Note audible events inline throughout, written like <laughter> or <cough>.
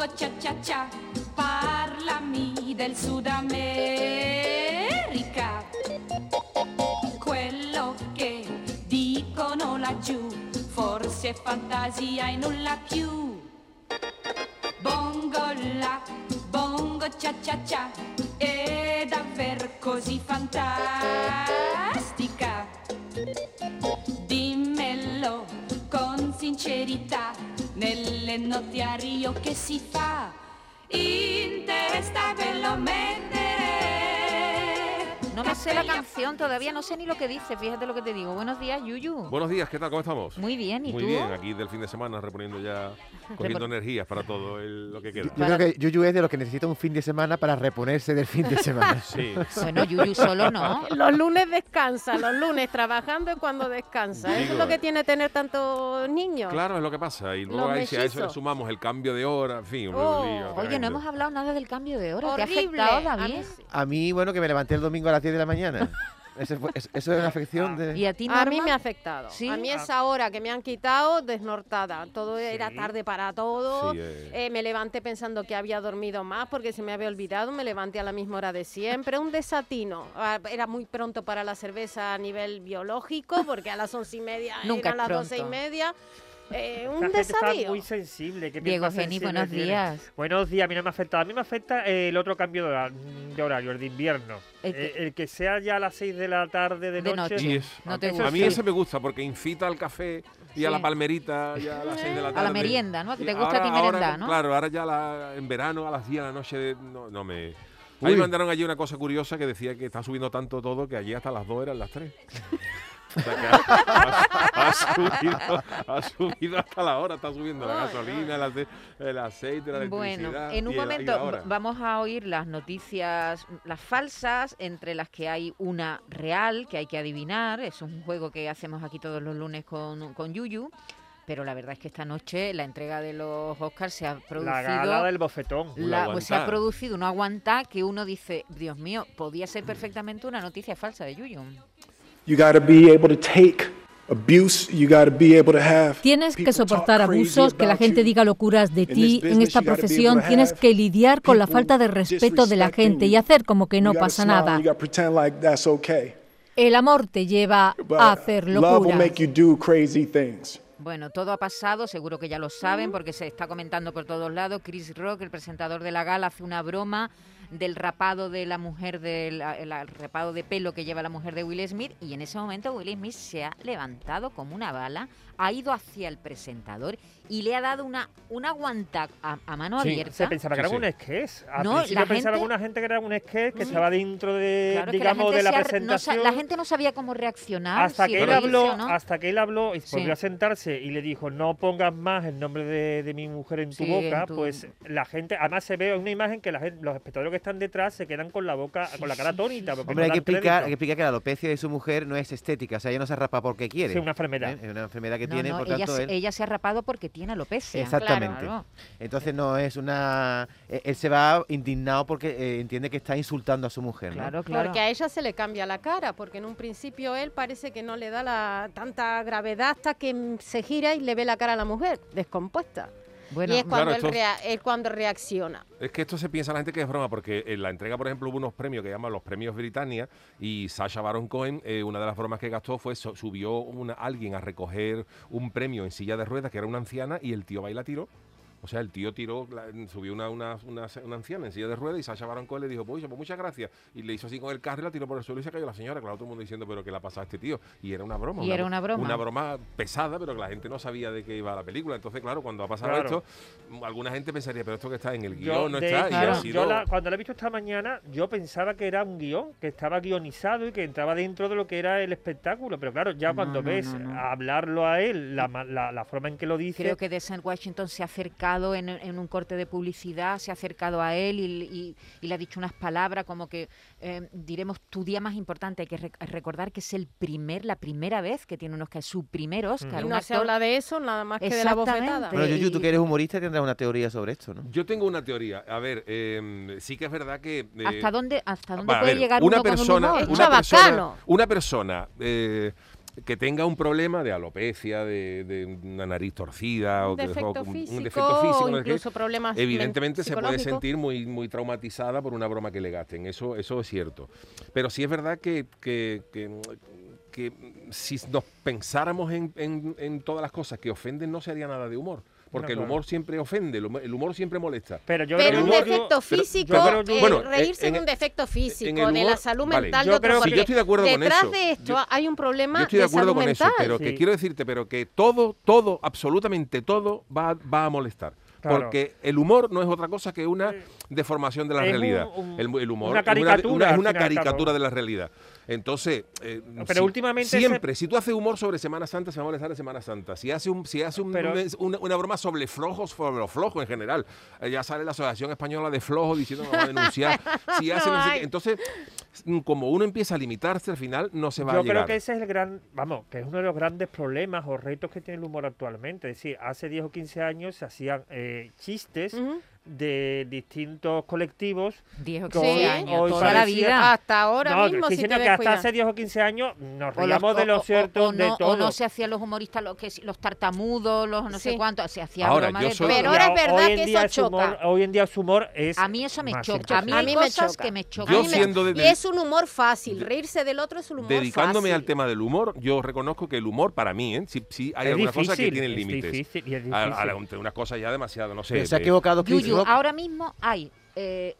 bongo cia cia cia, parlami del Sud America. Quello che dicono laggiù, forse è fantasia e nulla più. Bongo la, bongo cia cia cia, è davvero così fantastica. Dimmelo con sincerità, nelle notti a Rio che si fa, in testa ve lo mettere. No me sé la canción todavía, no sé ni lo que dice, fíjate lo que te digo. Buenos días, Yuyu. Buenos días, ¿qué tal? ¿Cómo estamos? Muy bien, ¿y Muy tú? bien, aquí del fin de semana reponiendo ya, <laughs> cogiendo energías para todo el- lo que queda. Yo creo que Yuyu es de los que necesita un fin de semana para reponerse del fin de <laughs> semana. Sí. Bueno, Yuyu solo no. <laughs> Los lunes descansa, los lunes trabajando es cuando descansa. Eso es lo que tiene tener tantos niños. Claro, es lo que pasa. Y luego ahí, si a eso le sumamos el cambio de hora, en fin, un Oh. lío Oye, no hemos hablado nada del cambio de hora. ¿Te ha Horrible. afectado, A David? mí sí. A mí, bueno, que me levanté el domingo a las 10 de la mañana. Es- eso es una afección de... ¿Y a ti, A mí me ha afectado. ¿Sí? A mí esa hora que me han quitado, desnortada. Todo era Sí. tarde para todo. Sí, eh. Eh, me levanté pensando que había dormido más porque se me había olvidado. Me levanté a la misma hora de siempre. Un desatino. Ah, Era muy pronto para la cerveza a nivel biológico porque a las once y media Nunca eran las doce y media. Eh, La <laughs> un gente está muy sensible. ¿qué Diego Geni, buenos tiene? días. Buenos días, a mí no me afecta. A mí me afecta el otro cambio de, hora- de horario, el de invierno. El que- que, el que sea ya a las 6 de la tarde de, De noche. noche. Y No te a mí sí. ese me gusta porque incita al café y a la Sí. palmerita ya a las 6 de la tarde. A la merienda, ¿no? Que te Y gusta a ti ahora- ahora, merendar, ¿no? Claro, ahora ya la- en verano a las 10 de la noche no, no me... A mí Uy. me mandaron allí una cosa curiosa que decía que está subiendo tanto todo que allí hasta las 2 eran las 3. <laughs> O sea que ha, ha- ha subido, ha subido hasta la hora, está subiendo la gasolina, el, ace- el aceite, la electricidad. Bueno, en un el- momento vamos a oír las noticias, las falsas, entre las que hay una real que hay que adivinar. Es un juego que hacemos aquí todos los lunes con, con Yuyu. Pero la verdad es que esta noche la entrega de los Oscars se ha producido. La gala del bofetón. La- pues se ha producido un aguantar que uno dice, Dios mío, podía ser perfectamente una noticia falsa de Yuyu. You got to be able to take abuse. You got to be able to have. Tienes que soportar crazy abusos, que la gente diga locuras de In this ti. En business, esta you gotta be profesión able to tienes have que lidiar con la people falta de respeto de la gente you. y hacer como que no pasa nada. You got to pretend like that's okay. El amor te lleva a hacer love will locuras. make you do crazy things. Bueno, todo ha pasado, seguro que ya lo saben, porque se está comentando por todos lados. Chris Rock, el presentador de la gala, hace una broma del rapado de la mujer, del el- el rapado de pelo que lleva la mujer de Will Smith, y en ese momento Will Smith se ha levantado como una bala, ha ido hacia el presentador y le ha dado una, una guanta a, a mano Sí, abierta. Se pensaba que Sí, era sí. un sketch. Al No, principio la pensaba gente- alguna gente que era un sketch que estaba dentro de, Claro, es que la digamos, de la no presentación. la gente no sabía cómo reaccionar. hasta si que él habló, no. hasta que él habló y Sí. volvió a sentarse y le dijo no pongas más el nombre de, de mi mujer en tu Sí, en boca, tu- pues la gente, además se ve una imagen que la gente, los espectadores que están detrás se quedan con la boca, con la cara atónita. Hombre, no hay que, explicar, hay que explicar que la alopecia de su mujer no es estética, o sea, ella no se rapa porque quiere. Sí, una enfermedad. ¿eh? Es una enfermedad que No, tiene, no, por ella, tanto, se- él... ella se ha rapado porque tiene alopecia. Exactamente. Claro. Entonces no es una... eh, Él se va indignado porque eh, entiende que está insultando a su mujer, ¿no? Claro, claro. Porque a ella se le cambia la cara, porque en un principio él parece que no le da la tanta gravedad hasta que se gira y le ve la cara a la mujer, descompuesta. Bueno, y es cuando, Claro, él esto- rea- es cuando reacciona. Es que esto se piensa la gente que es broma, porque en la entrega, por ejemplo, hubo unos premios que llaman los premios Britannia y Sasha Baron Cohen, eh, una de las bromas que gastó fue subió una, alguien a recoger un premio en silla de ruedas, que era una anciana, y el tío baila tiró. O sea, el tío tiró, la- subió una, una, una, una anciana en silla de ruedas y Sasha Baron Cohen le dijo, pues, muchas gracias. Y le hizo así con el carro y la tiró por el suelo y se cayó la señora. Claro, todo el mundo diciendo, pero ¿qué le ha pasado a este tío? Y era una broma. Y era una broma. Una broma pesada, pero que la gente no sabía de qué iba la película. Entonces, claro, cuando ha pasado Claro. esto, alguna gente pensaría, pero esto que está en el Yo, guion no de está. hecho, y ha sido- yo la- cuando la he visto esta mañana, yo pensaba que era un guion, que estaba guionizado y que entraba dentro de lo que era el espectáculo. Pero claro, ya No, cuando no, ves no, no. hablarlo a él, la, ma- la- la forma en que lo dice, Creo que Descent Washington se ha acercado en, en un corte de publicidad, se ha acercado a él y, y- y le ha dicho unas palabras como que, eh, diremos, tu día más importante. Hay que rec- recordar que es el primer, la primera vez que tiene un Oscar, su primer Oscar. Y un no se actor- habla de eso, nada más que de la bofetada. Bueno, Yuyu, tú que eres humorista tendrás una teoría sobre esto, ¿no? Yo tengo una teoría. A ver, eh, sí que es verdad que... eh, ¿Hasta dónde, hasta dónde puede ver, llegar una uno persona, con Es humor? una persona, una persona eh, que tenga un problema de alopecia, de, de una nariz torcida o Un que- un físico, defecto físico, o incluso problemas men- evidentemente se puede sentir muy, muy traumatizada por una broma que le gasten. Eso, eso es cierto. Pero sí es verdad que, que- que- que si nos pensáramos en, en- en todas las cosas que ofenden, no se haría nada de humor. Porque No, el claro. humor siempre ofende, el humor, el humor siempre molesta. Pero yo Pero creo un que- defecto pero- físico, yo creo- eh, bueno, reírse en- es un defecto físico, el de la humor- salud vale. mental Yo de otro, creo que- yo estoy de acuerdo con detrás eso. de esto Yo- hay un problema Yo estoy de acuerdo salud con mental. eso, pero Sí. que quiero decirte, pero que todo, todo, absolutamente todo va, va a molestar. Claro. Porque el humor no es otra cosa que una deformación de la Es realidad. un- el, el humor una es caricatura, una caricatura de la realidad. Entonces, eh, Pero si- últimamente siempre, si tú haces humor sobre Semana Santa, se va a molestar de Semana Santa. Si hace un, si hace un- Pero- un- una, una broma sobre flojos, sobre los flojos en general, eh, ya sale la Asociación Española de Flojos diciendo que va a denunciar. <laughs> Si hace no sé. Entonces, mm, como uno empieza a limitarse, al final no se va Yo a llegar. creo que ese es el gran, vamos, que es uno de los grandes problemas o retos que tiene el humor actualmente. Es decir, hace 10 o 15 años se hacían eh, chistes. De distintos colectivos. 10 o Con- 15 Sí. años, hoy toda la vida. Hasta ahora no, mismo, si te que hasta hace 10 o 15 años nos O reíamos de o- lo o- cierto, o de no, todo. o no se hacían los humoristas los, que, los tartamudos, los no sé Sí. cuántos, se hacía Ahora, broma yo de soy-. Pero ahora es verdad que eso su humor- choca. hoy en día su humor es A mí eso me choca. A mí A hay mí me cosas choca. que me chocan. Yo A mí me- siendo de- y es un humor fácil, reírse del otro es un humor Dedicándome fácil. al tema del humor, yo reconozco que el humor para mí, ¿eh? sí, sí hay Es algunas cosas que difícil, tienen es límites. difícil y es A- a- difícil. entre unas cosas ya demasiado, no sé. Se ha equivocado Ahora mismo hay eh,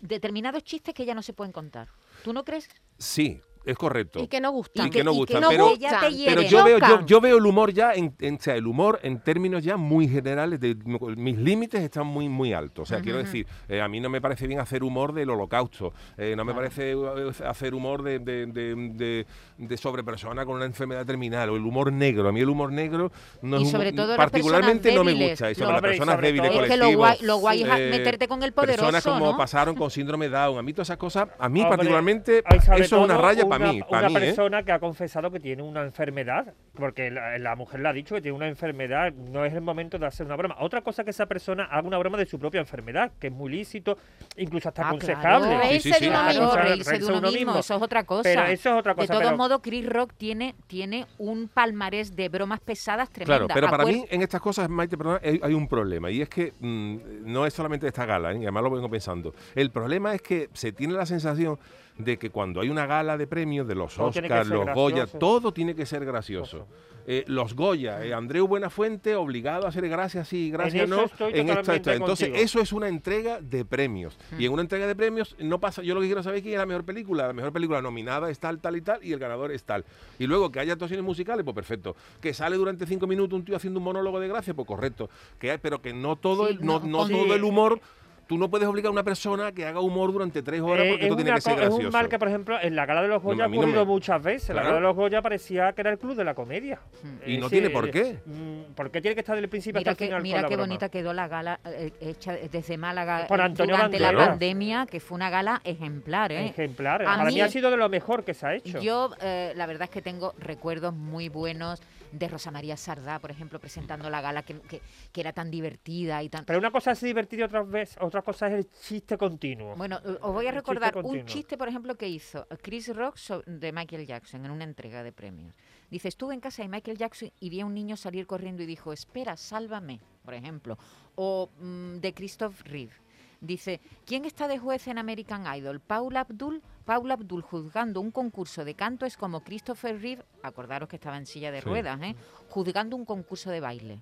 determinados chistes que ya no se pueden contar. ¿Tú no crees? Sí, es correcto. Y que no gustan. Y que no gustan, no pero- ya te gustan. hieren. Pero yo veo, yo, yo veo el humor ya, en, en- o sea, el humor en términos ya muy generales, de, mis límites están muy muy altos. O sea, quiero decir, eh, a mí no me parece bien hacer humor del holocausto, eh, no me parece eh, hacer humor de, de, de, de- de sobre persona con una enfermedad terminal, o el humor negro. A mí el humor negro no Y es un- sobre todo particularmente no me gusta. Y sobre las personas débiles Es que lo guay, lo guay es eh, meterte con el poderoso, Personas como ¿no? pasaron con síndrome Down. A mí todas esas cosas, a mí Hombre, particularmente, eso es una raya para una- mí. Para una mí, ¿eh? persona que ha confesado que tiene una enfermedad, porque la, la mujer le ha dicho que tiene una enfermedad, no es el momento de hacer una broma. Otra cosa que esa persona haga una broma de su propia enfermedad, que es muy lícito, incluso hasta Ah, aconsejable. claro. Reírse Sí, sí, de sí. uno Claro, mismo. Claro, Reírse reírse de uno mismo, eso es otra cosa. Pero eso es otra cosa. de todos pero- modos, Chris Rock tiene, tiene un palmarés de bromas pesadas tremenda. Claro, pero para Acuer- mí en estas cosas, Maite, perdona, hay, hay un problema y es que mm, no es solamente esta gala, ¿eh? y además lo vengo pensando. El problema es que se tiene la sensación de que cuando hay una gala de premios de los Oscars, los Goya, gracioso. todo tiene que ser gracioso. Eh, los Goya, eh, Andreu Buenafuente obligado a hacer gracias sí, gracias no. estoy en esto. Entonces, eso es una entrega de premios. Y en una entrega de premios no pasa, yo lo que quiero saber es quién es la mejor película. La mejor película nominada es tal, tal y tal, y el ganador es tal. Y luego que haya actuaciones musicales, pues perfecto. Que sale durante cinco minutos un tío haciendo un monólogo de gracia, pues correcto. Que hay, pero que no todo Sí, el, no, no, todo el humor. Tú no puedes obligar a una persona que haga humor durante tres horas Eh, porque es, esto tiene que ser co- es gracioso. un mal que, por ejemplo, en la gala de los Goya ha no ocurrido me- muchas veces. La Claro. gala de los Goya parecía que era el club de la comedia. Y no tiene por qué. mm, ¿Por qué tiene que estar del principio Mira hasta el qué, final mira la qué broma? bonita quedó la gala eh, hecha desde Málaga Por eh, Antonio durante la pandemia, que fue una gala ejemplar. ¿eh? Ejemplar. A Para mí mí- ha sido de lo mejor que se ha hecho. Yo, eh, la verdad es que tengo recuerdos muy buenos de Rosa María Sardá, por ejemplo, presentando la gala, que, que- que era tan divertida y tan... Pero una cosa es divertido y otra, vez, otra cosa es el chiste continuo. Bueno, eh, os voy a chiste recordar un chiste, por ejemplo, que hizo Chris Rock de Michael Jackson en una entrega de premios. Dice, estuve en casa de Michael Jackson y vi a un niño salir corriendo y dijo, espera, sálvame, por ejemplo. O mm, de Christoph Reeve. Dice, ¿quién está de juez en American Idol? Paula Abdul. Paula Abdul juzgando un concurso de canto es como Christopher Reeve, acordaros que estaba en silla de Sí. ruedas, ¿eh? juzgando un concurso de baile.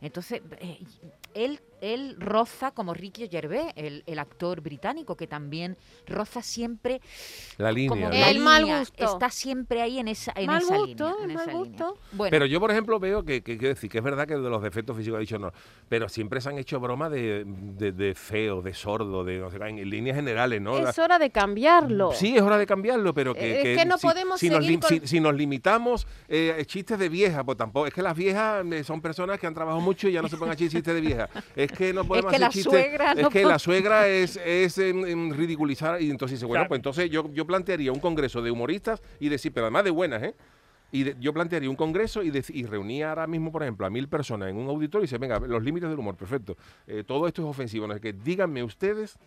Entonces, eh, él, él roza como Ricky Gervais, el, el actor británico, que también roza siempre La línea. como ¿no? la El mal línea, gusto. Está siempre ahí en esa, en Mal esa gusto, línea. en mal esa línea. gusto. Bueno, Pero yo, por ejemplo, veo que, que, quiero decir, que es verdad que de los defectos físicos ha dicho no, pero siempre se han hecho bromas de, de, de feo, de sordo, de no sé, en, en líneas generales, ¿no? Es hora de cambiarlo. Sí, es hora de cambiarlo, pero que, Eh, es que no si, podemos si nos, seguir lim- con- si- si nos limitamos eh, chistes de vieja, pues tampoco. Es que las viejas eh, son personas que han trabajado mucho y ya no se pueden hacer chistes de vieja. Es que no podemos que hacer la chistes. suegra es no que la suegra es, es em, ridiculizar y entonces dice, bueno, Claro. pues entonces yo, yo plantearía un congreso de humoristas y decir, pero además de buenas, ¿eh? Y de- yo plantearía un congreso y, dec- y reunía ahora mismo, por ejemplo, a mil personas en un auditorio y dice, venga, los límites del humor, perfecto. Eh, todo esto es ofensivo. No sé qué. Díganme ustedes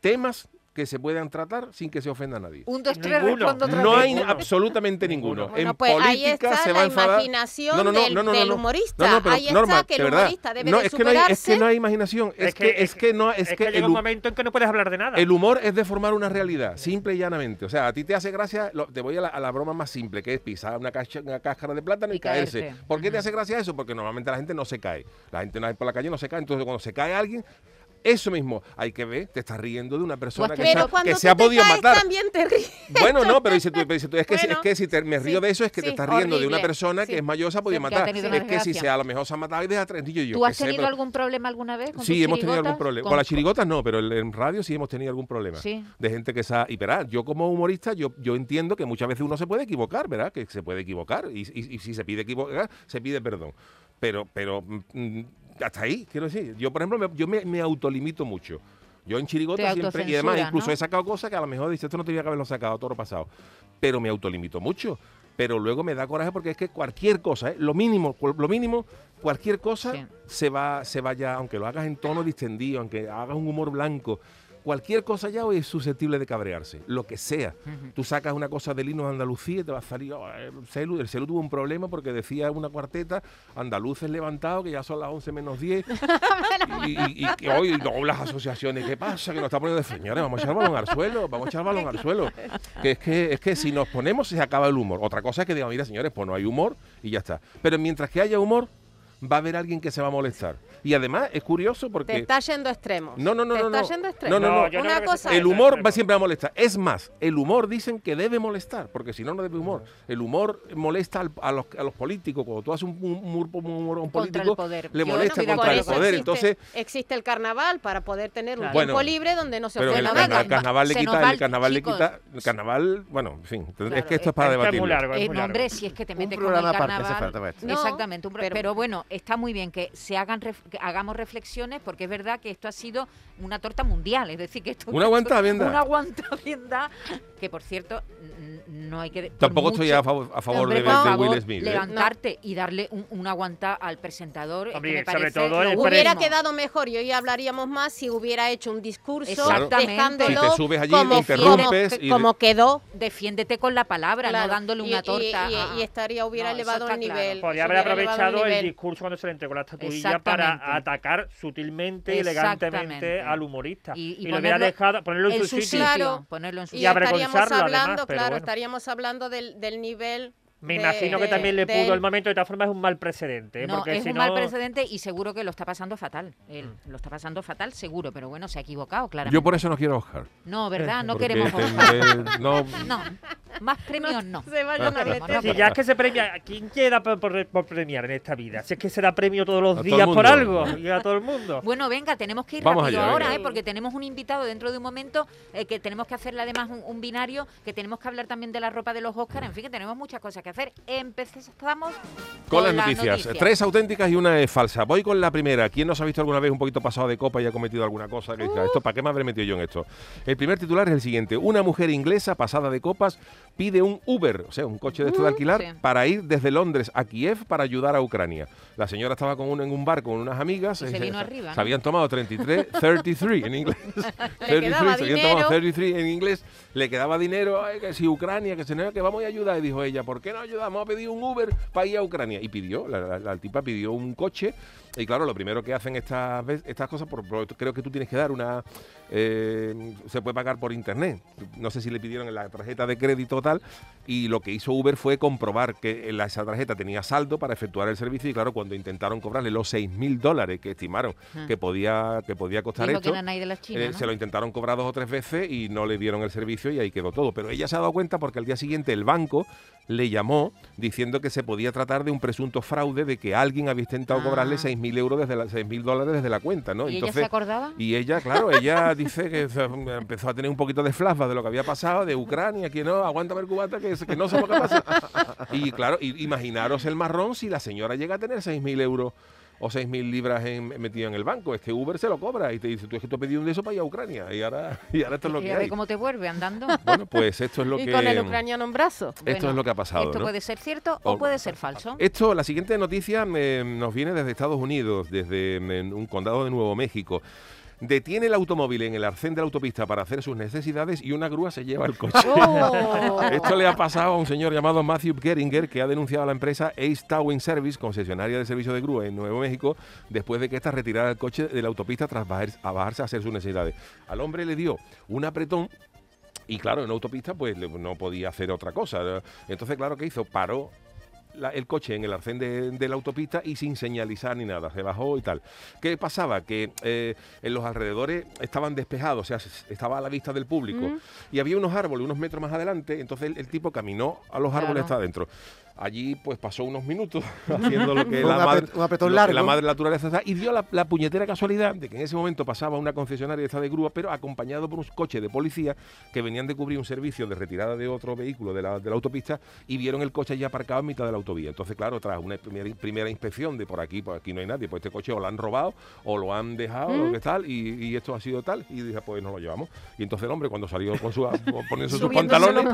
temas que se puedan tratar sin que se ofenda a nadie. Un, dos, tres, Ninguno. respondo otra No vez. hay absolutamente ninguno. Bueno, en pues ahí política está se va a la enfadar. imaginación No, no, no, del, no, no, del no. humorista. No, no, pero ahí Norma, está que el de verdad. humorista debe no, de es que no hay, es que superarse. no hay imaginación. Es, que, es que no es, que, el, llega un momento en que no puedes hablar de nada. el humor es deformar una realidad, simple y llanamente. O sea, a ti te hace gracia, lo- te voy a la, a la broma más simple, que es pisar una, cacha- una cáscara de plátano y, Y caerse. caerse. ¿Por qué te hace gracia eso? Porque normalmente la gente no se cae. La gente no por la calle no se cae. Entonces, cuando se cae alguien, eso mismo, hay que ver, te estás riendo de una persona que, se Pero ha- cuando que se ha podido caes, matar. también te ríes. Bueno, no, pero dice tú, pero dice tú, es, que, Bueno, es que si te- me río sí, de eso es que sí, te estás riendo de una persona sí. que es mayor, se ha podido ha matar. Es que si se, a lo mejor se ha matado y deja tres niños yo. ¿Tú has tenido algún problema alguna vez con Sí, hemos tenido algún problema. Con- Con las chirigotas no, pero en- radio sí hemos tenido algún problema. Sí. De gente que se ha... Y verá, yo como humorista, yo, yo entiendo que muchas veces uno se puede equivocar, ¿verdad? Que se puede equivocar. Y, y- y si se pide equivocar, se pide perdón. Pero, pero mm, hasta ahí, quiero decir. Yo, por ejemplo, me- yo me, me autolimito mucho. Yo en Te chirigotas siempre... Y además, incluso ¿no? he sacado cosas que a lo mejor dice, esto no tenía que haberlo sacado, todo lo pasado. Pero me autolimito mucho. Pero luego me da coraje porque es que cualquier cosa, ¿eh? lo mínimo, lo mínimo, cualquier cosa Sí. se va, se vaya, aunque lo hagas en tono distendido, aunque hagas un humor blanco, cualquier cosa ya hoy es susceptible de cabrearse, lo que sea. Tú sacas una cosa de Andalucía y te va a salir, "Oh, el celu, el celu tuvo un problema porque decía una cuarteta, andaluces levantados, que ya son las 11 menos 10, <laughs> y, y- y que hoy no, las asociaciones, ¿qué pasa? Que nos está poniendo de señores, vamos a echar balón al suelo, vamos a echar balón al suelo. Que es que, es que si nos ponemos se acaba el humor. Otra cosa es que digan, mira señores, pues no hay humor y ya está. Pero mientras que haya humor, va a haber alguien que se va a molestar. Y además es curioso Te porque... está yendo a extremos. No, no, no, Te no, está no. yendo a No, no, no. Una cosa- El humor extremo. va siempre a molestar. Es más, el humor dicen que debe molestar, porque si no, no debe humor. El humor molesta al- a, los, a los políticos. Cuando tú haces un, un humor, un un Contra el político, poder. le molesta estoy de contra el poder. existe, Entonces, existe el carnaval para poder tener un Claro. tiempo Bueno, libre donde no se pero el, ofenda Bueno, a el- el carnaval le quita, el el- carnaval le quita, el carnaval, bueno, en fin, Claro, es que esto es para es que es muy debatirlo. largo, es Eh, muy no, largo. hombre, si es que te Un metes con el carnaval. Exactamente, un pero- pero, bueno, está muy bien que se hagan ref- que hagamos reflexiones porque es verdad que esto ha sido una torta mundial, es decir, que esto Una aguantavienda. Una aguantavienda que por cierto no hay que Tampoco estoy a favor, a favor Hombre, de, por de favor, Will Smith. ¿eh? Levantarte y darle un, un aguanta al presentador. es que Hombre, me sobre parece todo lo el Hubiera quedado mejor y hoy hablaríamos más si hubiera hecho un discurso Exactamente. dejándolo Si te subes allí, como, interrumpes como- y- como quedó. Defiéndete con la palabra, Claro, no dándole una y- torta. y- estaría, hubiera No, elevado el claro. nivel. Podría haber aprovechado el discurso cuando se le entregó la estatuilla para atacar sutilmente y elegantemente al humorista. Y- y Y, lo hubiera ponerlo dejado, ponerlo en, en su sitio. Claro. ponerlo en su Y Y estaríamos avergonzarlo, hablando, además, pero claro, bueno. estaríamos hablando del, del nivel. Me de- imagino que de- también le pudo el momento, de todas formas es un mal precedente. ¿eh? No, porque es si un no, mal precedente y seguro que lo está pasando fatal. Él lo está pasando fatal, seguro, pero bueno, se ha equivocado, claramente. Yo por eso no quiero Oscar. No, ¿verdad? No porque queremos Oscar. No, <laughs> más <laughs> premios no. Se vayan No a queremos, meter. no Si ya es que se premia, ¿a quién queda por, por- por premiar en esta vida? Si es que se da premio todos los A todo el días por algo <laughs> y a todo el mundo. Bueno, venga, tenemos que ir Vamos rápido allá, ahora. ¿eh? porque tenemos un invitado dentro de un momento eh, que tenemos que hacerle además un, un binario, que tenemos que hablar también de la ropa de los Oscars, en fin, que tenemos muchas cosas que hacer. Empezamos Con las noticias. Tres auténticas y una es falsa. Voy con la primera. ¿Quién nos ha visto alguna vez un poquito pasado de copa y ha cometido alguna cosa? Que diga, ¿esto para qué me habré metido yo en esto? El primer titular es el siguiente. Una mujer inglesa pasada de copas pide un Uber, o sea, un coche de esto de alquilar, sí. para ir desde Londres a Kiev para ayudar a Ucrania. La señora estaba con uno en un bar con unas amigas. Y se eh, vino arriba, Se ¿no? habían tomado 33, 33 <laughs> en inglés. 33, quedaba se habían tomado dinero. 33 en inglés. Le quedaba dinero, ay, que si Ucrania, que se que vamos a ayudar. Y dijo ella, ¿por qué no ayudamos a pedir un Uber para ir a Ucrania? Y pidió, la, la- la tipa pidió un coche. Y claro, lo primero que hacen estas, estas cosas, por, por- creo que tú tienes que dar una... eh, se puede pagar por internet. No sé si le pidieron en la tarjeta de crédito o tal. Y lo que hizo Uber fue comprobar que la- esa tarjeta tenía saldo para efectuar el servicio. Y claro, cuando intentaron cobrarle los 6.000 dólares que estimaron que podía, que podía costar Dijo esto, de las chinas, eh, ¿no? se lo intentaron cobrar dos o tres veces y no le dieron el servicio y ahí quedó todo. Pero ella se ha dado cuenta porque al día siguiente el banco le llamó diciendo que se podía tratar de un presunto fraude de que alguien había intentado Ah. cobrarle 6.000 euros desde la, 6.000 dólares desde la cuenta, ¿no? ¿Y ella se acordaba? Y ella, claro, <laughs> ella dice que empezó a tener un poquito de flashback de lo que había pasado, de Ucrania, que no, aguanta ver cubata, que, que no sé lo que pasa. <laughs> Y claro, y- imaginaros el marrón si la señora llega a tener 6.000 euros o 6.000 libras en, metido en el banco. Es que Uber se lo cobra y te dice, tú es que te he pedido un de eso para ir a Ucrania. Y ahora, <laughs> y ahora esto es lo Y que a ver hay. cómo te vuelve andando. Bueno, pues esto es lo <laughs> Y que... con el ucraniano en brazos. Esto Bueno, es lo que ha pasado, Esto ¿no? puede ser cierto o O- puede ser falso. Esto, la siguiente noticia eh, nos viene desde Estados Unidos, desde mm, un condado de Nuevo México. Detiene el automóvil en el arcén de la autopista para hacer sus necesidades y una grúa se lleva el coche. <laughs> Oh. Esto le ha pasado a un señor llamado Matthew Geringer que ha denunciado a la empresa Ace Towing Service, concesionaria de servicio de grúa en Nuevo México, después de que ésta retirara el coche de la autopista tras bajar- a bajarse a hacer sus necesidades. Al hombre le dio un apretón y claro, en autopista pues no podía hacer otra cosa. Entonces, claro, ¿qué hizo? Paró la- el coche en el arcén de, de la autopista y sin señalizar ni nada, se bajó y tal. ¿Qué pasaba? Que eh, en los alrededores estaban despejados, o sea, estaba a la vista del público y había unos árboles unos metros más adelante, entonces el, el tipo caminó a los árboles hasta adentro. Allí pues pasó unos minutos <laughs> haciendo lo que la madre, un apretón lo que largo. la madre naturaleza está, y dio la, la puñetera casualidad de que en ese momento pasaba una concesionaria esta de grúa, pero acompañado por un coche de policía que venían de cubrir un servicio de retirada de otro vehículo de la, de la autopista y vieron el coche ya aparcado en mitad de la autovía. Entonces, claro, tras una primera, primera inspección de por aquí, por aquí no hay nadie, pues este coche o lo han robado o lo han dejado, lo que tal, y, y esto ha sido tal, y dije, pues nos lo llevamos. Y entonces el hombre, cuando salió con su, <laughs> poniéndose sus pantalones.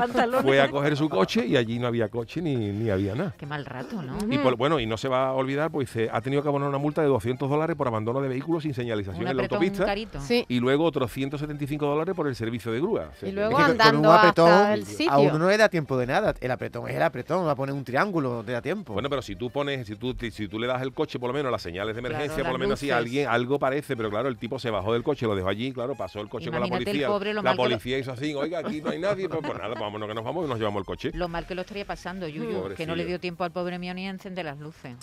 fue a coger su coche y allí no había coche ni, ni había nada. Qué mal rato, ¿no? Y por- bueno, y no se va a olvidar, pues dice, ha tenido que abonar una multa de 200 dólares por abandono de vehículos sin señalización Un en la autopista. carito. Sí. Y luego otros 175 dólares por el servicio de grúa. O sea Y luego Es que con- con andando un apretón hasta el a sitio. uno no le da tiempo de nada. El apretón es el apretón, va a poner un triángulo, te da tiempo. Bueno, pero si tú pones, si tú, si tú le das el coche, por lo menos las señales de emergencia, Claro, por lo menos así, alguien, algo parece, pero claro, el tipo se bajó del coche, lo dejó allí, claro, pasó el coche con Imagínate la el policía. pobre, lo la lo- policía hizo así, oiga, aquí no hay nadie, pues, pues nada, vámonos que nos vamos y nos llevamos el coche. Lo mal que lo estaría pasando, Yuyu, que no le dio tiempo al pobre mío ni a encender las luces.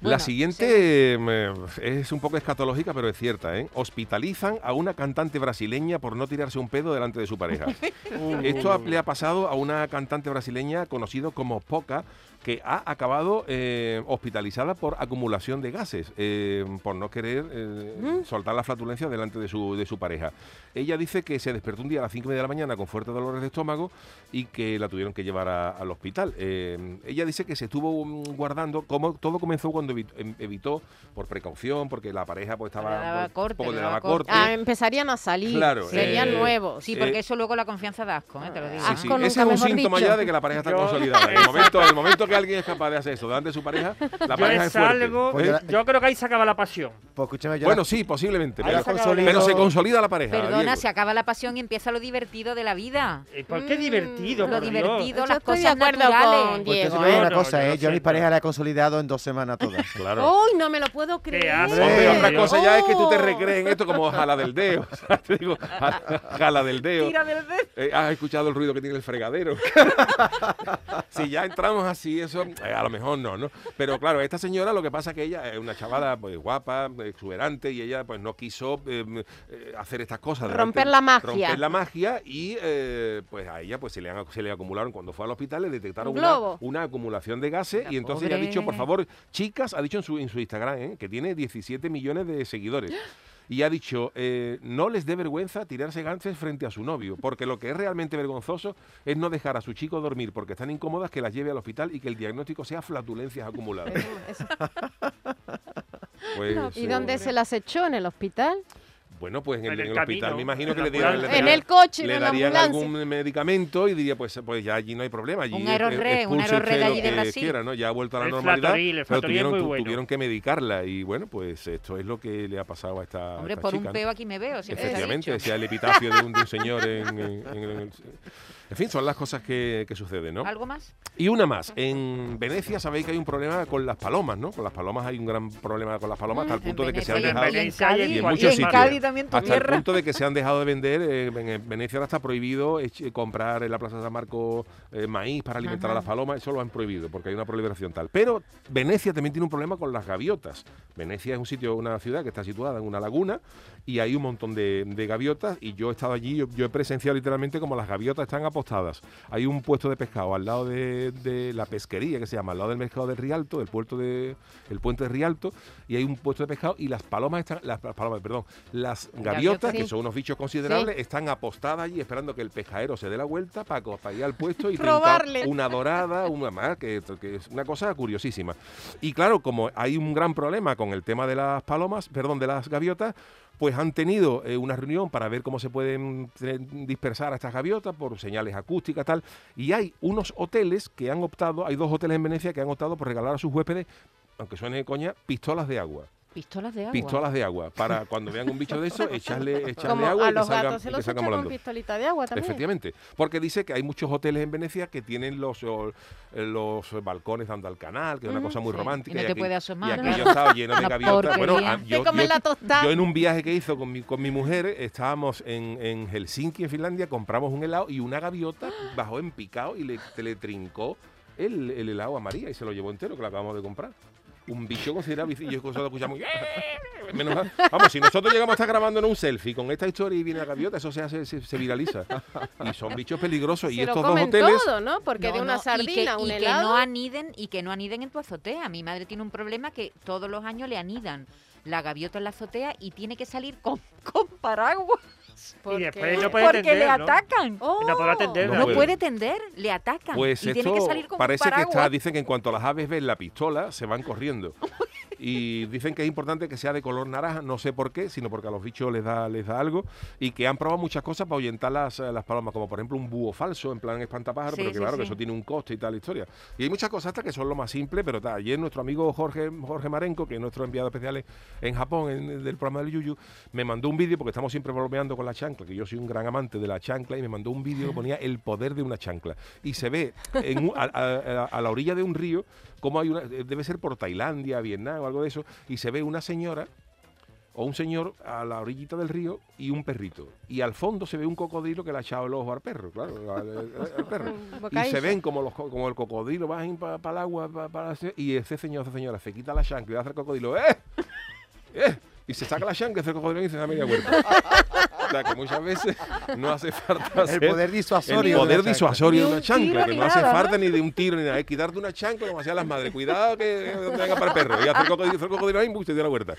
la siguiente es un poco escatológica, pero es cierta. ¿eh? Hospitalizan a una cantante brasileña por no tirarse un pedo delante de su pareja. <laughs> Esto le ha pasado a una cantante brasileña conocido como Poca, que ha acabado eh, hospitalizada por acumulación de gases, eh, por no querer eh, soltar la flatulencia delante de su, de su pareja. Ella dice que se despertó un día a las 5 de la mañana con fuertes dolores de estómago y que la tuvieron que llevar a- al hospital. Eh, ella dice que se estuvo mm, guardando, como todo comenzó cuando em- evitó, por precaución, porque la pareja pues estaba Le daba pues, corte, poco le le daba daba corte. Ah, empezarían a salir. Claro, Serían eh, nuevos. Sí, Eh, porque eso luego la confianza da asco, ¿eh? te lo digo. Sí, sí. Ese es un síntoma dicho. ya de que la pareja está Yo- consolidada. <laughs> Momento, el momento que alguien es capaz de hacer eso delante de su pareja, la Yo pareja es es fuerte. algo, Pues ¿eh? yo- creo que ahí se acaba la pasión. Pues escúchame, yo Bueno, la- sí, posiblemente. Pero, la consolido- pero se consolida la pareja. Perdona, Diego. se acaba la pasión y empieza lo divertido de la vida. Eh, ¿Por qué divertido? Lo por Dios? divertido, Yo las estoy de cosas acuerdo naturales. con Diego, ¿eh? una No, cosa, yo ¿eh? Yo a mi pareja la he consolidado en dos semanas todas. <laughs> Claro. ¡Uy, no me lo puedo creer! Hombre, otra cosa ya es que tú te Oh. recrees en esto como jala del dedo. <laughs> O sea, te digo, <laughs> jala del dedo. Tira del dedo. Eh, ¿Has escuchado el ruido que tiene el fregadero? si ya entramos así, eso eh, a lo mejor no, ¿no? Pero claro, esta señora lo que pasa es que ella es una chavala pues guapa, exuberante y ella pues no quiso eh, eh, hacer estas cosas. Romper la magia. Romper la magia y eh, pues a ella pues se le, han- se le acumularon cuando fue al hospital le detectaron Un una, una acumulación de gases La y entonces ella ha dicho, por favor, chicas, ha dicho en su, en su Instagram, ¿eh? que tiene 17 millones de seguidores. <gasps> <gasps> Y ha dicho, eh, no les dé vergüenza tirarse ganses frente a su novio, porque lo que es realmente vergonzoso es no dejar a su chico dormir porque están incómodas, que las lleve al hospital y que el diagnóstico sea flatulencias acumuladas. <laughs> Pues, ¿Y eh, dónde se las echó? ¿En el hospital? Bueno, pues en el, En el en el hospital me imagino que le dieran, le. En el coche, le en la darían algún medicamento y diría, pues, pues ya allí no hay problema. Allí Un aerorre, un aerorre de allí de que Brasil. quiera, ¿no? Ya ha vuelto a la El normalidad, Flatoril, el pero tuvieron, muy tu- bueno. tuvieron que medicarla y bueno, pues esto es lo que le ha pasado a esta, a Hombre, esta por chica, un ¿no? peo aquí me veo. ha Efectivamente, decía el epitafio de un, de un señor en, en- en el- En fin, son las cosas que, que suceden, ¿no? ¿Algo más? Y una más. En Venecia sabéis que hay un problema con las palomas, ¿no? Con las palomas hay un gran problema con las palomas hasta el punto de que se han dejado... y en en Cádiz, y en cualquier muchos y en sitios. Cádiz también tu hasta el punto de que se han dejado de vender. eh, en Venecia ahora está prohibido ech- comprar en la Plaza de San Marcos eh, maíz para alimentar a las palomas. Eso lo han prohibido porque hay una proliferación tal. Pero Venecia también tiene un problema con las gaviotas. Venecia es un sitio, una ciudad que está situada en una laguna y hay un montón de, de gaviotas. Y yo he estado allí, yo, yo he presenciado literalmente como las gaviotas están Hay un puesto de pescado al lado de, de la pesquería que se llama, al lado del mercado de Rialto, del puerto de, el puente de Rialto, y hay un puesto de pescado y las palomas están, las, las palomas, perdón, las gaviotas, sí. que son unos bichos considerables, están apostadas allí esperando que el pescadero se dé la vuelta para, para ir al puesto y <laughs> Robarle. <laughs> una dorada, una más, que, que es una cosa curiosísima. Y claro, como hay un gran problema con el tema de las palomas, perdón, de las gaviotas, pues han tenido eh, una reunión para ver cómo se pueden eh, dispersar a estas gaviotas por señales acústicas tal y hay unos hoteles que han optado hay dos hoteles en Venecia que han optado por regalar a sus huéspedes aunque suene de coña pistolas de agua Pistolas de agua. pistolas de agua. Para cuando vean un bicho de eso, echarle, <laughs> echarle Como agua a y que los salga, gatos se y que los con pistolita de agua también. Efectivamente, porque dice que hay muchos hoteles en Venecia que tienen los, los balcones dando al canal, que es una cosa muy sí. romántica. Y no te aquí- puede Y asomar, aquello ¿no? estaba lleno de <laughs> gaviotas. Bueno, ah, yo, yo- yo en un viaje que hizo con mi, con mi mujer, estábamos en, en Helsinki, en Finlandia, compramos un helado y una gaviota bajó en picado y le, le trincó el, el helado a María y se lo llevó entero, que lo acabamos de comprar. Un bicho considerable y yo solo escuchamos. Menos mal. Vamos, si nosotros llegamos a estar grabando en un selfie con esta historia y viene la gaviota, eso se hace, se, se viraliza. Y son bichos peligrosos. y lo estos dos hoteles. todo, ¿no? Porque No, de una no, sardina, y que, un y que helado... no aniden y que no aniden en tu azotea. Mi madre tiene un problema que todos los años le anidan la gaviota en la azotea y tiene que salir con, con paraguas ¿por Y después qué? no puede porque le tender, ¿no? atacan. No podrá atender. No No puede. tender, le atacan. Pues y tiene que salir con un parece que está, dicen que en cuanto las aves ven la pistola, se van corriendo. <laughs> Y dicen que es importante que sea de color naranja, no sé por qué, sino porque a los bichos les da, les da algo. Y que han probado muchas cosas para ahuyentar las, eh, las palomas, como por ejemplo un búho falso, en plan espantapájaro, Sí, pero que sí, claro, que eso tiene un coste y tal historia. Y hay muchas cosas hasta que son lo más simple, pero tal. Ayer nuestro amigo Jorge, Jorge Marenco, que es nuestro enviado especial en Japón, en- del programa del Yuyu, me mandó un vídeo, porque estamos siempre bromeando con la chancla, que yo soy un gran amante de la chancla, y me mandó un vídeo que ponía el poder de una chancla. Y se ve en un- a, a- a- a la orilla de un río, como hay una, eh, debe ser por Tailandia, Vietnam o algo de eso, y se ve una señora o un señor a la orillita del río y un perrito. Y al fondo se ve un cocodrilo que le ha echado el ojo al perro, claro, al, al- al <laughs> perro. Y se ven como, los, co- como el cocodrilo va para el agua, pa- hacer- y ese señor, esa señora, se quita la chancla y hace el cocodrilo, ¡eh! ¡eh! Y se saca la chancla, hace el cocodrilo y se da media vuelta. <laughs> sea, que muchas veces <laughs> no hace falta El hacer poder el disuasorio. de poder chancla. disuasorio de un una chancla, que no hace nada, ¿no? falta ni de un tiro ni nada, es quitarte una chancla como hacían las madres. Cuidado que no te venga para el perro. Y hacer cocodrilo, y dio la vuelta.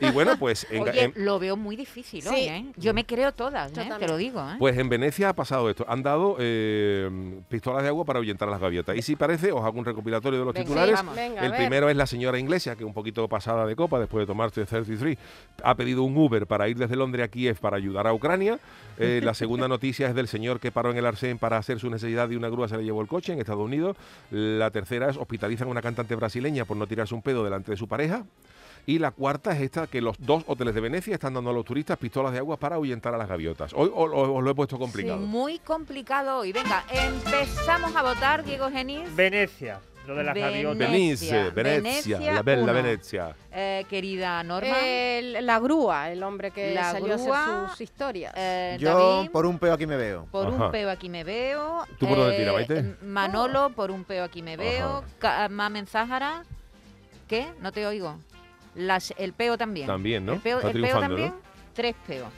Y bueno, pues en, Oye, en- lo veo muy difícil hoy, Sí. ¿eh? Yo me creo todas, ¿eh? Te lo digo, ¿eh? Pues en Venecia ha pasado esto. Han dado eh, pistolas de agua para ahuyentar a las gaviotas. Y si parece, os hago un recopilatorio de los Venga, titulares. vamos. Venga, El primero es la señora inglesa, que un poquito pasada de copa después de tomarse 33. Ha pedido un Uber para ir desde Londres a Kiev para ayudar a Ucrania. <laughs> Eh, la segunda noticia es del señor que paró en el Arsén para hacer su necesidad y una grúa se le llevó el coche en Estados Unidos. La tercera es hospitalizan a una cantante brasileña por no tirarse un pedo delante de su pareja. Y la cuarta es esta, que los dos hoteles de Venecia están dando a los turistas pistolas de agua para ahuyentar a las gaviotas. Hoy os, os- os lo he puesto complicado. Muy complicado hoy. Venga, empezamos a votar, Diego Genís. Venecia, lo de las gaviotas. Venecia, Venecia, Venecia, la bella uno. Venecia. Eh, querida Norma. El- la grúa, el hombre que La salió grúa, a hacer sus historias. eh, Yo David, por un peo aquí me veo. por Ajá. un peo aquí me veo. ¿Tú por dónde eh, Manolo, por un peo aquí me veo. Mamen Záhara. ¿Qué? No te oigo. Las, el peo también. También, ¿no? El peo, el peo triunfando, también. ¿no? Tres peos.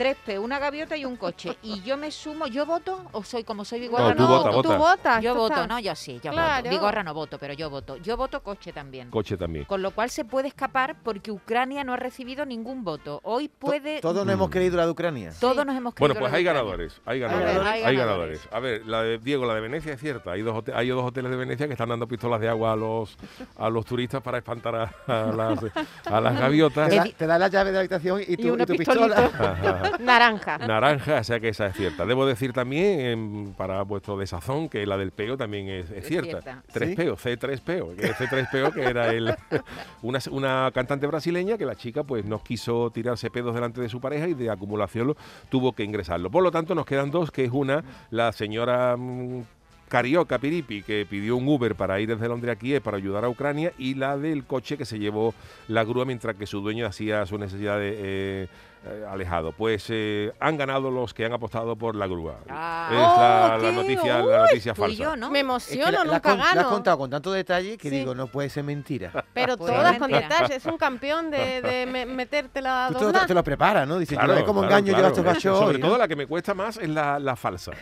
Tres peos, una gaviota y un coche. Y yo me sumo, ¿yo voto o soy como soy Vigorra? No, tú vota, tú vota. votas. Yo voto, no, yo sí, yo Claro. voto. Vigorra no voto, pero yo voto. Yo voto coche también. Coche también. Con lo cual se puede escapar porque Ucrania no ha recibido ningún voto. Hoy To- puede... Todos nos hemos Mm. creído la de Ucrania. Todos nos hemos Bueno, creído pues la hay de ganadores, hay ganadores. Hay hay ganadores. ganadores. A ver, la de Diego, la de Venecia es cierta. Hay dos, hay dos hoteles de Venecia que están dando pistolas de agua a los a los turistas para espantar a, a las, a las <laughs> gaviotas. Te da, te da la llave de la habitación y tu, y una tu pistola. Ajá. Naranja. Naranja, o sea que esa es cierta. Debo decir también, em, para vuestro desazón, que la del peo también es, cierta. Tres ¿Sí? peos, C3 peo. Que C3 peo, que era el, <laughs> una, una cantante brasileña que la chica pues no quiso tirarse pedos delante de su pareja y de acumulación tuvo que ingresarlo. Por lo tanto, nos quedan dos, que es una, la señora... mm, Carioca Piripi, que pidió un Uber para ir desde Londres a Kiev para ayudar a Ucrania, y la del coche que se llevó la grúa mientras que su dueño hacía su necesidad de, eh, eh, alejado. Pues eh, han ganado los que han apostado por la grúa. Ah. es la, Oh, la noticia, uy, la noticia falsa. yo, ¿no? Me Es que emociono, la, la nunca con- la has gano. contado con tanto detalle que Sí. digo, no puede ser mentira. <laughs> Pero Pues todas con detalles. Es un campeón de, de me- metértela a Tú te te lo preparas, ¿no? Dices, Claro, yo, como claro, engaño claro. yo a estos Sobre hoy, todo ¿no? la que me cuesta más es la, la falsa.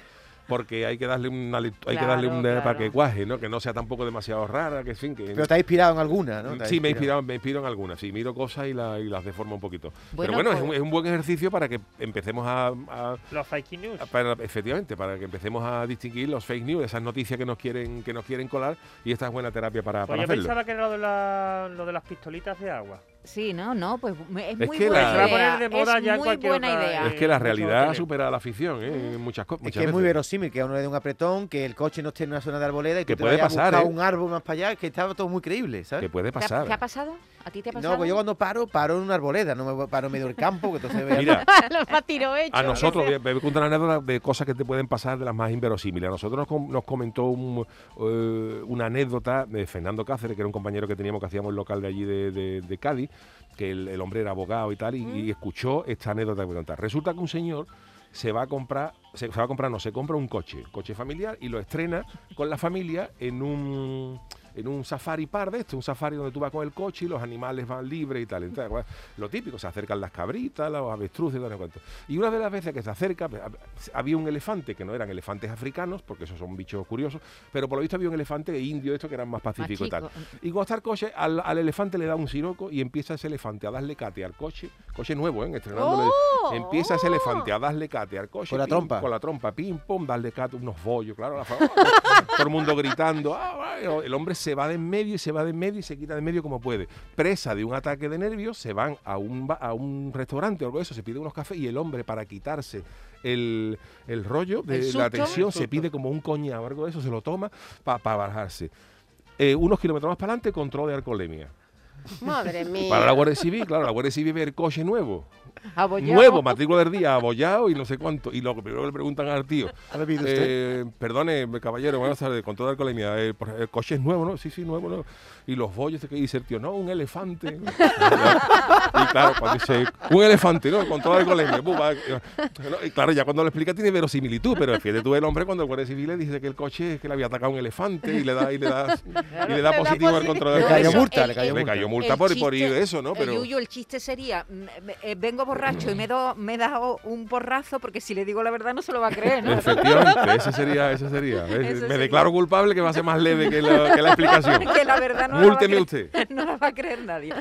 Porque hay que darle una hay que darle Claro, un para claro. que cuaje, ¿no? Que no sea tampoco demasiado rara, que fin, que Pero te has inspirado en alguna, ¿no? Sí, me he inspirado. me inspiro en algunas, sí, miro cosas y, la- y las deformo un poquito. Bueno, Pero bueno, es, pues- un, es un buen ejercicio para que empecemos a, a- Los fake news. a- para- efectivamente, para que empecemos a distinguir los fake news, esas noticias que nos quieren que nos quieren colar y esta es buena terapia para, Pues para yo hacerlo. pensaba que era lo de, la- lo de las pistolitas de agua. Sí, no, no, pues me- es Es muy que buena la- a idea. poner de moda es ya en muy cualquier buena otra- idea. Es que la realidad supera la ficción, ¿eh? En muchas, co- Es que es muy veces. verosímil que a uno le dé un apretón, que el coche no esté en una zona de arboleda y Que tú te puede vayas pasar, a buscar ¿eh? un árbol más para allá, que estaba todo muy creíble, ¿sabes? Que puede ¿Te ha- pasar. ¿Te ha pasado? ¿A ti te ha pasado? No, pues yo cuando paro, paro en una arboleda, no me voy- paro en medio del campo, que entonces Mira. <laughs> <laughs> A nosotros, voy a, voy a contar una anécdota de cosas que te pueden pasar de las más inverosímiles. A nosotros nos, com- nos comentó un, eh, una anécdota de Fernando Cáceres, que era un compañero que teníamos que hacíamos el local de allí de, de- de Cádiz, que el, el hombre era abogado y tal, y, y escuchó esta anécdota que voy a contar. Resulta que un señor se va a comprar, se, se va a comprar, no, se compra un coche, coche familiar, y lo estrena con la familia en un en un safari par de esto, un safari donde tú vas con el coche y los animales van libres y tal. Entonces, bueno, lo típico, se acercan las cabritas, los avestruces y todo cuento. Y una de las veces que se acerca, pues, hab- había un elefante, que no eran elefantes africanos, porque esos son bichos curiosos, pero por lo visto había un elefante indio, esto que eran más pacíficos y tal. chico. Y cuando está el coche, al, al elefante le da un siroco y empieza ese elefante a darle cate al coche, coche nuevo, ¿eh? estrenándole. ¡Oh! Empieza ese elefante a darle cate al coche. Con la pim, trompa. Con la trompa, pim, pum, darle cate, unos bollos, claro. la <laughs> todo el mundo gritando. "Ah, ah", el hombre se va de en medio y se va de en medio y se quita de en medio como puede. Presa de un ataque de nervios, se van a un, a un restaurante o algo de eso, se pide unos cafés y el hombre, para quitarse el, el rollo de ¿El la tensión, se pide como un coñado o algo de eso, se lo toma para bajarse. Eh, unos kilómetros más para adelante, control de alcoholemia. Madre mía. Para la Guardia Civil, claro, la Guardia Civil ve el coche nuevo. Abollado. Nuevo, matrícula del día, abollado y no sé cuánto. Y lo primero que le preguntan al tío, ¿Ha bebido usted? eh, perdone, caballero, buenas tardes, con toda la alcoholemia, eh, por- el coche es nuevo, ¿no? Sí, sí, nuevo, ¿no? Y los bollos, que dice el tío, no, un elefante. <laughs> y claro, cuando dice, un elefante, ¿no? Con toda la va, no, y claro, ya cuando lo explica tiene verosimilitud, pero fíjate tú el hombre cuando el guardia civil le dice que el coche es que le había atacado un elefante y le da, y le da, y le da positivo al control del multa, el- le cayó el- Le multa. cayó multa por, por ir chiste- eso, ¿no? Pero... El Yuyu, el chiste sería, eh, vengo borracho y me, do- me he dado un porrazo porque si le digo la verdad no se lo va a creer, ¿no? Efectivamente, ese <laughs> sería, ese sería. Me sería. declaro culpable que va a ser más leve que la, que la explicación. <laughs> que la verdad no la, va a Múlteme creer, usted. <laughs> no la va a creer nadie.